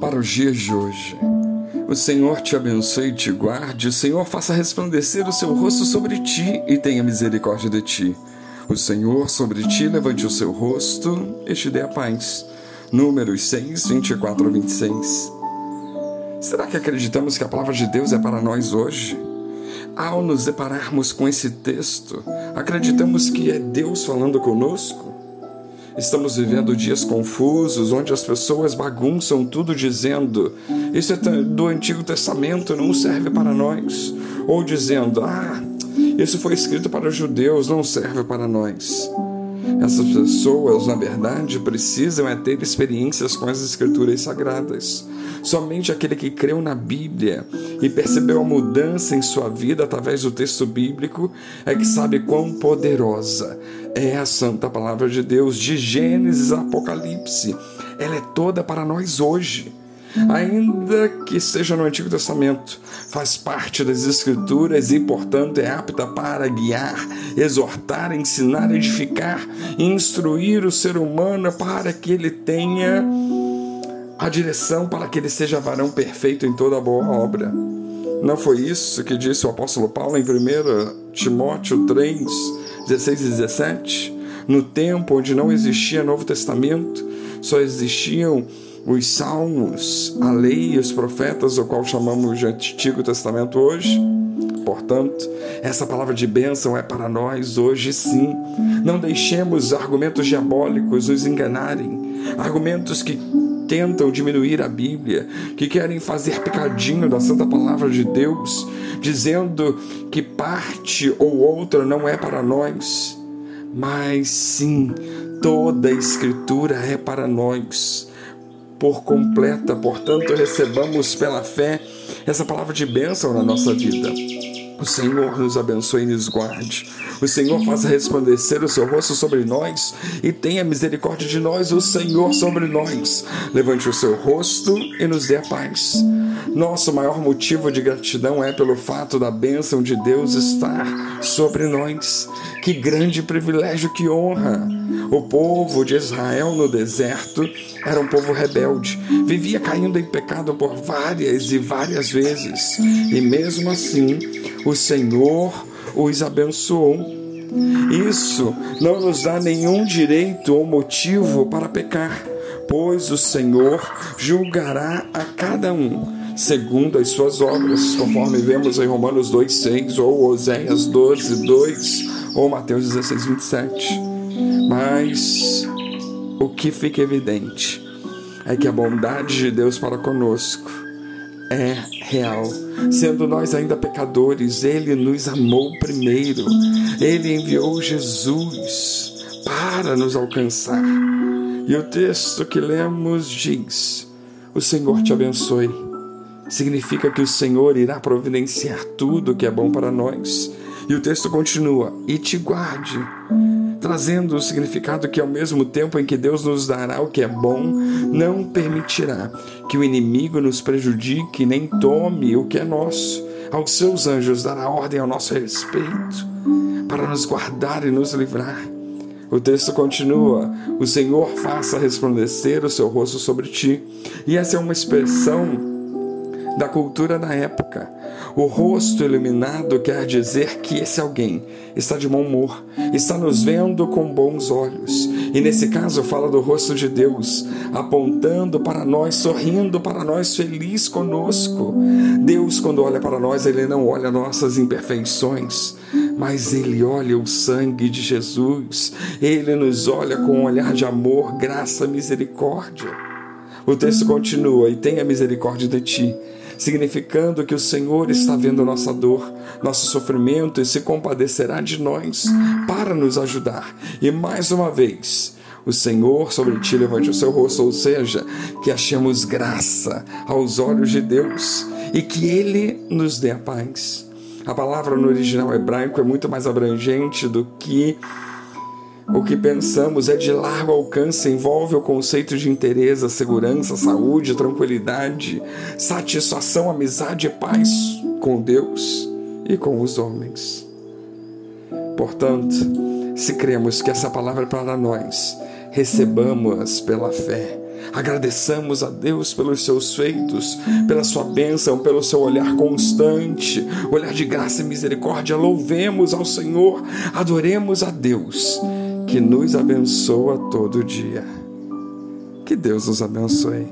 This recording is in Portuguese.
para os dias de hoje. O Senhor te abençoe e te guarde, o Senhor faça resplandecer o seu rosto sobre ti e tenha misericórdia de ti. O Senhor sobre ti levante o seu rosto e te dê a paz. Números 6, 24 a 26. Será que acreditamos que a palavra de Deus é para nós hoje? Ao nos depararmos com esse texto, acreditamos que é Deus falando conosco? Estamos vivendo dias confusos, onde as pessoas bagunçam tudo dizendo: Isso é do Antigo Testamento, não serve para nós. Ou dizendo: Ah, isso foi escrito para os judeus, não serve para nós. Essas pessoas, na verdade, precisam é ter experiências com as Escrituras Sagradas. Somente aquele que creu na Bíblia e percebeu a mudança em sua vida através do texto bíblico é que sabe quão poderosa é a Santa Palavra de Deus, de Gênesis a Apocalipse. Ela é toda para nós hoje ainda que seja no Antigo Testamento, faz parte das Escrituras e, portanto, é apta para guiar, exortar, ensinar, edificar, instruir o ser humano para que ele tenha a direção para que ele seja varão perfeito em toda boa obra. Não foi isso que disse o apóstolo Paulo em 1 Timóteo 3, 16 e 17? No tempo onde não existia Novo Testamento, só existiam os salmos, a lei e os profetas, o qual chamamos de Antigo Testamento hoje. Portanto, essa palavra de bênção é para nós hoje sim. Não deixemos argumentos diabólicos nos enganarem, argumentos que tentam diminuir a Bíblia, que querem fazer pecadinho da santa palavra de Deus, dizendo que parte ou outra não é para nós. Mas sim, toda a Escritura é para nós por completa. Portanto, recebamos pela fé essa palavra de bênção na nossa vida. O Senhor nos abençoe e nos guarde. O Senhor faça resplandecer o seu rosto sobre nós e tenha misericórdia de nós, o Senhor sobre nós. Levante o seu rosto e nos dê a paz. Nosso maior motivo de gratidão é pelo fato da bênção de Deus estar sobre nós. Que grande privilégio, que honra! O povo de Israel no deserto era um povo rebelde, vivia caindo em pecado por várias e várias vezes, e mesmo assim o Senhor os abençoou. Isso não nos dá nenhum direito ou motivo para pecar, pois o Senhor julgará a cada um segundo as suas obras, conforme vemos em Romanos 2,6 ou Oséias 12, 2 ou Mateus 16, 27. Mas o que fica evidente é que a bondade de Deus para conosco é real. Sendo nós ainda pecadores, Ele nos amou primeiro. Ele enviou Jesus para nos alcançar. E o texto que lemos diz: O Senhor te abençoe. Significa que o Senhor irá providenciar tudo que é bom para nós. E o texto continua: E te guarde trazendo o significado que, ao mesmo tempo em que Deus nos dará o que é bom, não permitirá que o inimigo nos prejudique nem tome o que é nosso. Aos seus anjos dará ordem ao nosso respeito, para nos guardar e nos livrar. O texto continua: O Senhor faça resplandecer o seu rosto sobre ti. E essa é uma expressão da cultura da época. O rosto iluminado quer dizer que esse alguém está de bom humor, está nos vendo com bons olhos. E nesse caso fala do rosto de Deus, apontando para nós, sorrindo para nós, feliz conosco. Deus, quando olha para nós, ele não olha nossas imperfeições, mas ele olha o sangue de Jesus. Ele nos olha com um olhar de amor, graça, misericórdia. O texto continua: E tenha misericórdia de ti significando que o Senhor está vendo nossa dor, nosso sofrimento e se compadecerá de nós para nos ajudar. E mais uma vez, o Senhor sobre ti levante o seu rosto, ou seja, que achemos graça aos olhos de Deus e que Ele nos dê a paz. A palavra no original hebraico é muito mais abrangente do que o que pensamos é de largo alcance, envolve o conceito de interesse, segurança, saúde, tranquilidade, satisfação, amizade e paz com Deus e com os homens. Portanto, se cremos que essa palavra é para nós, recebamos-as pela fé. Agradeçamos a Deus pelos seus feitos, pela sua bênção, pelo seu olhar constante, olhar de graça e misericórdia. Louvemos ao Senhor, adoremos a Deus, que nos abençoa todo dia. Que Deus nos abençoe.